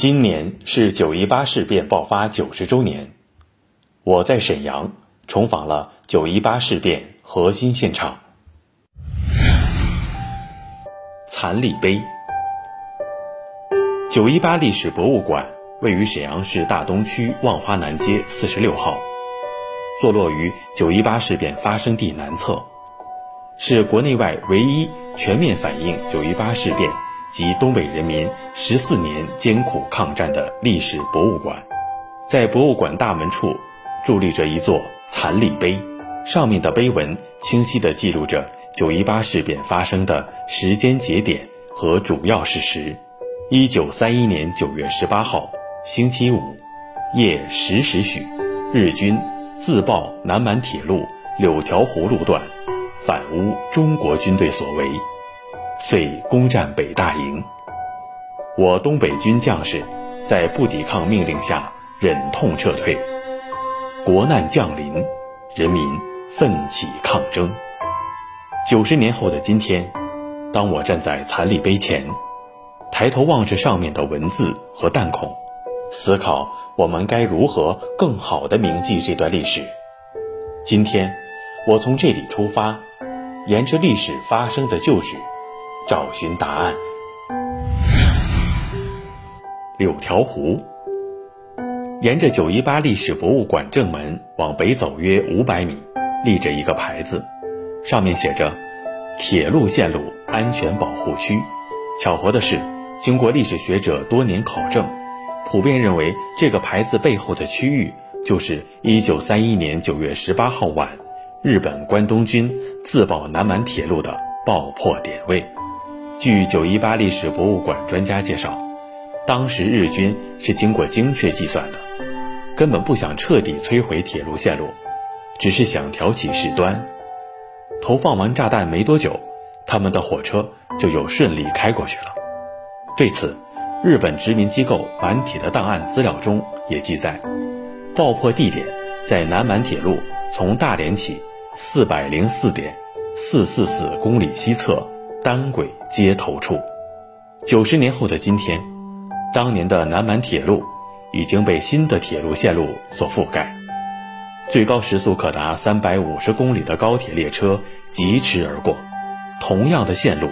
今年是九一八事变爆发九十周年，我在沈阳重访了九一八事变核心现场。残礼碑，九一八历史博物馆位于沈阳市大东区望花南街四十六号，坐落于九一八事变发生地南侧，是国内外唯一全面反映九一八事变。及东北人民十四年艰苦抗战的历史博物馆，在博物馆大门处伫立着一座残礼碑，上面的碑文清晰地记录着九一八事变发生的时间节点和主要事实。一九三一年九月十八号，星期五，夜十时许，日军自爆南满铁路柳条湖路段，反诬中国军队所为。遂攻占北大营，我东北军将士在不抵抗命令下忍痛撤退。国难降临，人民奋起抗争。九十年后的今天，当我站在残礼碑前，抬头望着上面的文字和弹孔，思考我们该如何更好地铭记这段历史。今天，我从这里出发，沿着历史发生的旧址。找寻答案。柳条湖，沿着九一八历史博物馆正门往北走约五百米，立着一个牌子，上面写着“铁路线路安全保护区”。巧合的是，经过历史学者多年考证，普遍认为这个牌子背后的区域就是一九三一年九月十八号晚，日本关东军自爆南满铁路的爆破点位。据九一八历史博物馆专家介绍，当时日军是经过精确计算的，根本不想彻底摧毁铁路线路，只是想挑起事端。投放完炸弹没多久，他们的火车就又顺利开过去了。对此，日本殖民机构满铁的档案资料中也记载，爆破地点在南满铁路从大连起四百零四点四四四公里西侧。单轨接头处，九十年后的今天，当年的南满铁路已经被新的铁路线路所覆盖，最高时速可达三百五十公里的高铁列车疾驰而过，同样的线路，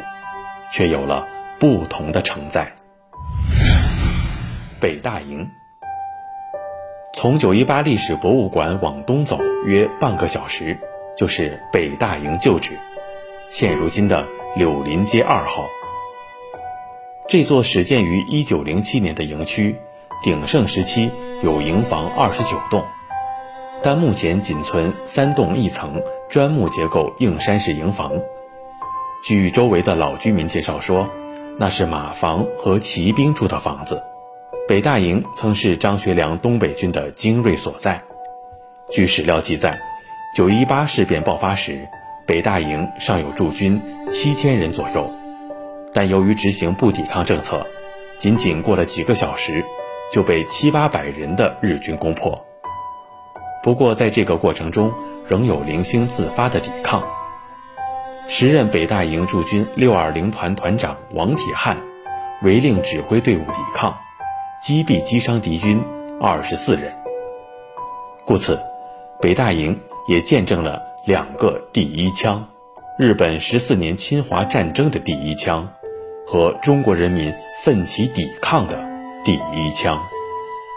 却有了不同的承载。北大营，从九一八历史博物馆往东走约半个小时，就是北大营旧址。现如今的柳林街二号，这座始建于一九零七年的营区，鼎盛时期有营房二十九栋，但目前仅存三栋一层砖木结构硬山式营房。据周围的老居民介绍说，那是马房和骑兵住的房子。北大营曾是张学良东北军的精锐所在。据史料记载，九一八事变爆发时。北大营尚有驻军七千人左右，但由于执行不抵抗政策，仅仅过了几个小时，就被七八百人的日军攻破。不过，在这个过程中，仍有零星自发的抵抗。时任北大营驻军六二零团团长王铁汉，违令指挥队伍抵抗，击毙击伤敌军二十四人。故此，北大营也见证了。两个第一枪，日本十四年侵华战争的第一枪，和中国人民奋起抵抗的第一枪。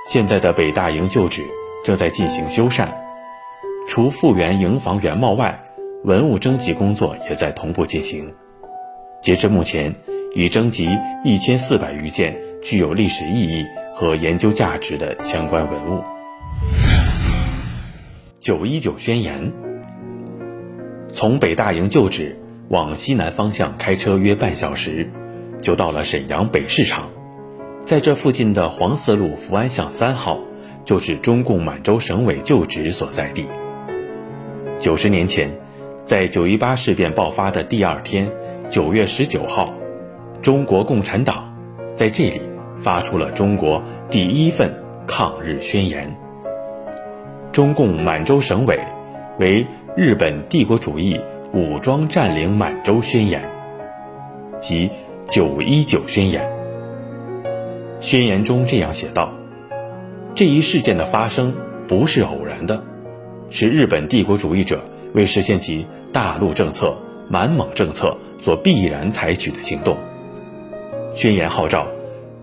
现在的北大营旧址正在进行修缮，除复原营房原貌外，文物征集工作也在同步进行。截至目前，已征集一千四百余件具有历史意义和研究价值的相关文物。九一九宣言。从北大营旧址往西南方向开车约半小时，就到了沈阳北市场。在这附近的黄四路福安巷三号，就是中共满洲省委旧址所在地。九十年前，在九一八事变爆发的第二天，九月十九号，中国共产党在这里发出了中国第一份抗日宣言。中共满洲省委为。日本帝国主义武装占领满洲宣言即九一九宣言，宣言中这样写道：“这一事件的发生不是偶然的，是日本帝国主义者为实现其大陆政策、满蒙政策所必然采取的行动。”宣言号召，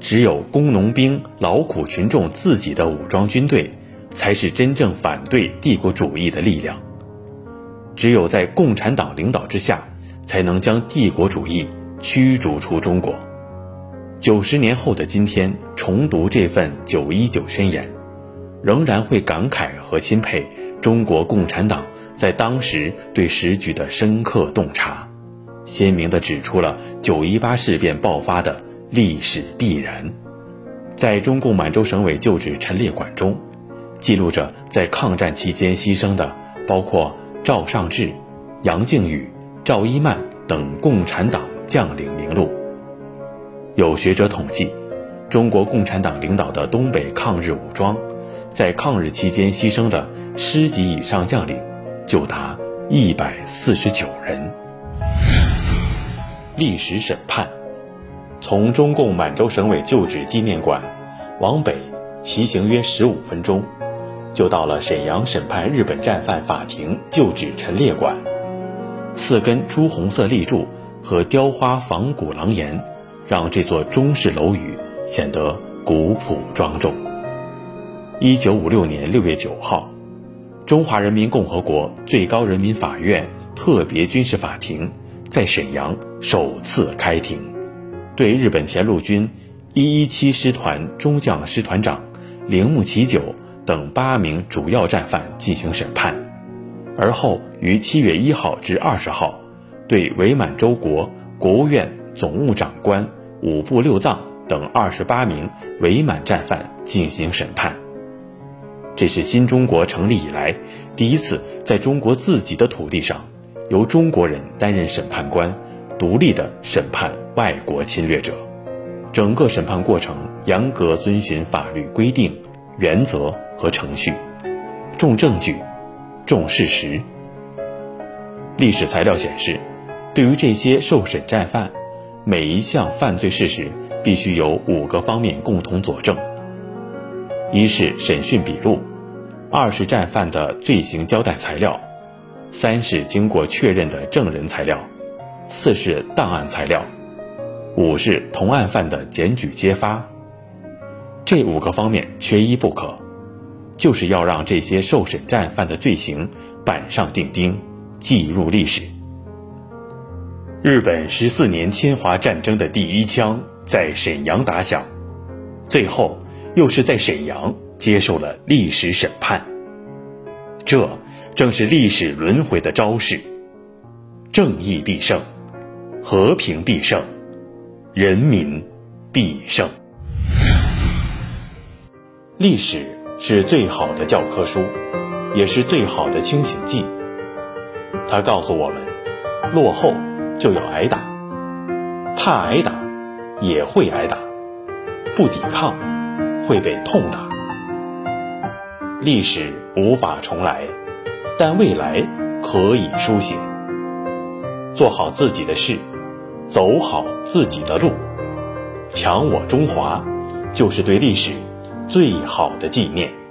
只有工农兵劳苦群众自己的武装军队，才是真正反对帝国主义的力量。只有在共产党领导之下，才能将帝国主义驱逐出中国。九十年后的今天，重读这份九一九宣言，仍然会感慨和钦佩中国共产党在当时对时局的深刻洞察，鲜明地指出了九一八事变爆发的历史必然。在中共满洲省委旧址陈列馆中，记录着在抗战期间牺牲的，包括。赵尚志、杨靖宇、赵一曼等共产党将领名录。有学者统计，中国共产党领导的东北抗日武装，在抗日期间牺牲的师级以上将领，就达一百四十九人。历史审判，从中共满洲省委旧址纪念馆往北骑行约十五分钟。就到了沈阳审判日本战犯法庭旧址陈列馆，四根朱红色立柱和雕花仿古廊檐，让这座中式楼宇显得古朴庄重。一九五六年六月九号，中华人民共和国最高人民法院特别军事法庭在沈阳首次开庭，对日本前陆军一一七师团中将师团长铃木启久。等八名主要战犯进行审判，而后于七月一号至二十号，对伪满洲国国务院总务长官五部六藏等二十八名伪满战犯进行审判。这是新中国成立以来第一次在中国自己的土地上，由中国人担任审判官，独立的审判外国侵略者。整个审判过程严格遵循法律规定。原则和程序，重证据，重事实。历史材料显示，对于这些受审战犯，每一项犯罪事实必须有五个方面共同佐证：一是审讯笔录，二是战犯的罪行交代材料，三是经过确认的证人材料，四是档案材料，五是同案犯的检举揭发。这五个方面缺一不可，就是要让这些受审战犯的罪行板上钉钉，记入历史。日本十四年侵华战争的第一枪在沈阳打响，最后又是在沈阳接受了历史审判。这正是历史轮回的招式：正义必胜，和平必胜，人民必胜。历史是最好的教科书，也是最好的清醒剂。它告诉我们：落后就要挨打，怕挨打也会挨打，不抵抗会被痛打。历史无法重来，但未来可以书写。做好自己的事，走好自己的路，强我中华，就是对历史。最好的纪念。